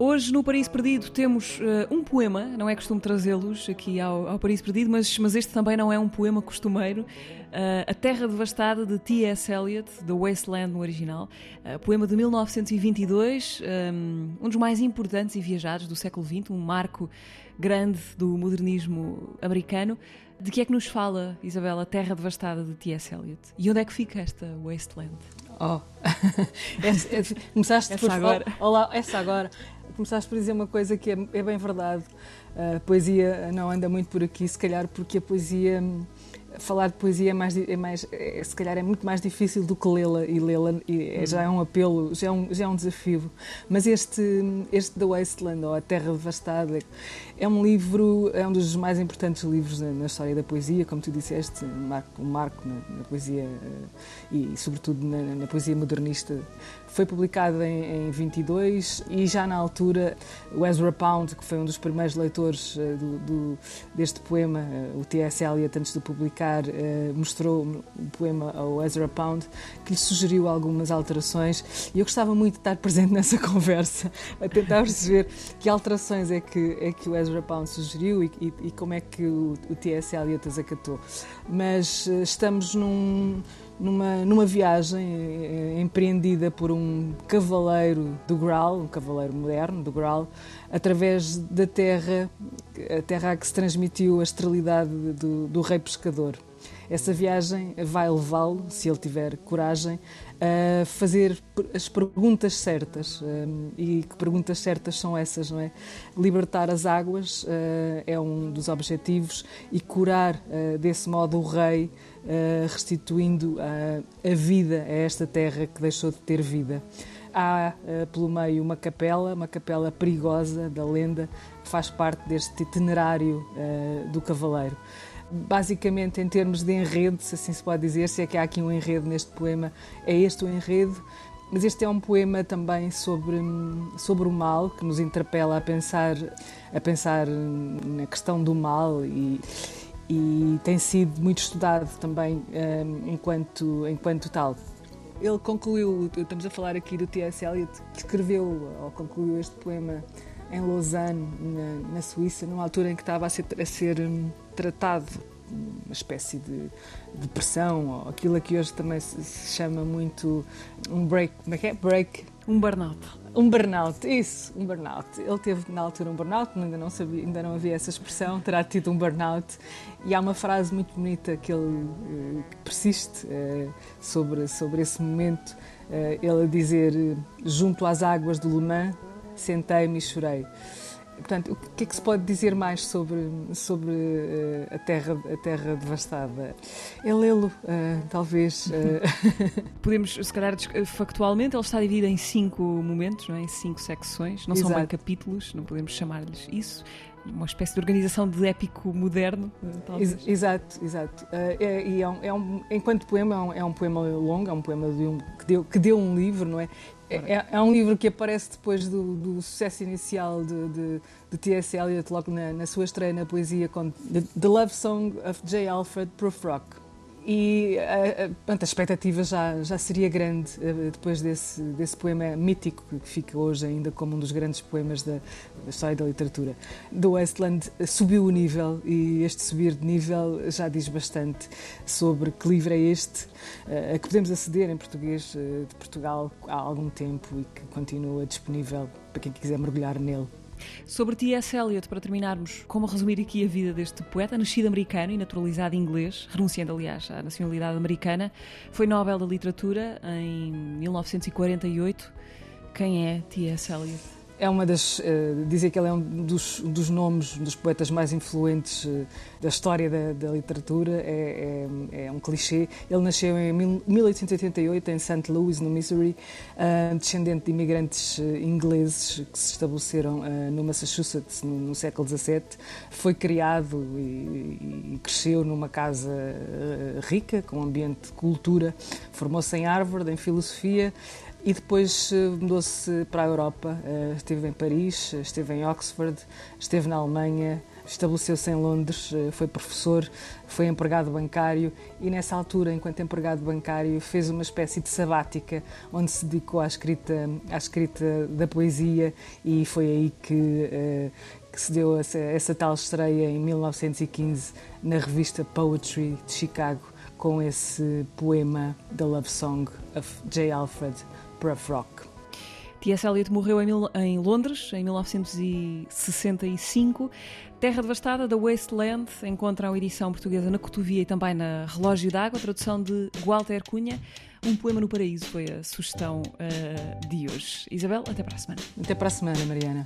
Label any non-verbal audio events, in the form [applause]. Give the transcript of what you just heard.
Hoje no Paraíso Perdido temos uh, um poema, não é costume trazê-los aqui ao, ao Paraíso Perdido, mas, mas este também não é um poema costumeiro. Uh, a Terra Devastada de T.S. Eliot, The Wasteland no original, uh, poema de 1922, um, um dos mais importantes e viajados do século XX, um marco grande do modernismo americano. De que é que nos fala, Isabela, a Terra Devastada de T.S. Eliot? E onde é que fica esta Wasteland? Oh, [laughs] essa, essa, começaste essa por, agora. Olá, essa agora começaste por dizer uma coisa que é, é bem verdade. A poesia não anda muito por aqui, se calhar porque a poesia falar de poesia é mais, é mais é, se calhar é muito mais difícil do que lê-la e lê-la é, já é um apelo, já é um, já é um desafio. Mas este, este The Wasteland, ou A Terra Devastada, é um livro, é um dos mais importantes livros na, na história da poesia, como tu disseste, um marco, um marco na, na poesia eh, e, sobretudo, na, na poesia modernista foi publicado em, em 22 e já na altura o Ezra Pound, que foi um dos primeiros leitores uh, do, do, deste poema, uh, o T.S. Eliot, antes de publicar, uh, mostrou o poema ao Ezra Pound, que lhe sugeriu algumas alterações e eu gostava muito de estar presente [laughs] nessa conversa, a tentar perceber que alterações é que, é que o Ezra Pound sugeriu e, e, e como é que o, o T.S. Eliot as acatou. Mas estamos num numa, numa viagem eh, empreendida por um cavaleiro do Graal, um cavaleiro moderno do Graal, através da terra, a terra a que se transmitiu a esterilidade do, do rei pescador. Essa viagem vai levá-lo, se ele tiver coragem, a fazer as perguntas certas. Um, e que perguntas certas são essas, não é? Libertar as águas uh, é um dos objetivos e curar uh, desse modo o rei, uh, restituindo a vida a esta terra que deixou de ter vida. Há pelo meio uma capela, uma capela perigosa da lenda, que faz parte deste itinerário do cavaleiro basicamente em termos de enredo, se assim se pode dizer, se é que há aqui um enredo neste poema, é este o enredo. Mas este é um poema também sobre, sobre o mal, que nos interpela a pensar, a pensar na questão do mal e, e tem sido muito estudado também um, enquanto, enquanto tal. Ele concluiu, estamos a falar aqui do T.S. Eliot, que escreveu ou concluiu este poema em Lausanne, na, na Suíça, numa altura em que estava a ser, a ser hum, tratado uma espécie de depressão, ou aquilo que hoje também se, chama muito um break, como é que é? Break. Um burnout. Um burnout, isso, um burnout. Ele teve na altura um burnout, ainda não sabia, ainda não havia essa expressão, terá tido um burnout. E há uma frase muito bonita que ele eh, que persiste uh, sobre, sobre esse momento. Uh, ele a dizer: Junto às águas do Le Mans, sentei-me e chorei. Portanto, o que é que se pode dizer mais sobre, sobre uh, a, terra, a Terra devastada? É lê-lo, uh, talvez. Uh... [laughs] Podemos, se calhar, factualmente, ele está dividido em cinco momentos, não é? em cinco secções. Não Exato. são bem capítulos, não podemos chamar-lhes isso uma espécie de organização de épico moderno, talvez. Exato, exato. Uh, é, e é um, é um, enquanto poema, é um, é um, poema longo, é um poema de um, que, deu, que deu um livro, não é? É, é, um livro que aparece depois do, do sucesso inicial de, de, de T.S. Eliot, logo na, na, sua estreia na poesia, com The, The Love Song of J. Alfred Prufrock e a, a, a, expectativa já, já seria grande uh, depois desse, desse poema mítico que fica hoje ainda como um dos grandes poemas da, da história da literatura. Do Westland subiu o nível e este subir de nível já diz bastante sobre que livro é este, a que podemos aceder em português de Portugal há algum tempo e que continua disponível para quem quiser mergulhar nele. Sobre T.S. Eliot, para terminarmos, como resumir aqui a vida deste poeta, nascido americano e naturalizado inglês, renunciando, aliás, à nacionalidade americana, foi Nobel da Literatura em 1948. Quem é T.S. Eliot? É uma das. Uh, dizer que ele é um dos, dos nomes dos poetas mais influentes uh, da história da, da literatura é, é, um clichê. Ele nasceu em 1888 em St. Louis, no Missouri, uh, descendente de imigrantes ingleses que se estabeleceram no Massachusetts no, século XVII. Foi criado e cresceu numa casa rica, com um ambiente de cultura. Formou-se em Harvard, em filosofia e depois mudou-se para a Europa. Esteve em Paris, esteve em Oxford, esteve na Alemanha, estabeleceu-se em Londres, foi professor, foi empregado bancário e nessa altura, enquanto empregado bancário, fez uma espécie de sabática onde se dedicou à escrita, à escrita da poesia e foi aí que, que se deu essa, essa tal estreia em 1915 na revista Poetry de Chicago com esse poema The Love Song of J. Alfred Prufrock. T.S. Eliot morreu em, em, Londres em 1965. Terra Devastada, da Wasteland, encontra a edição portuguesa na Cotovia e também na Relógio d'Água, tradução de Walter Cunha. Um poema no paraíso foi a sugestão uh, de hoje. Isabel, até para a semana. Até para a semana, Mariana.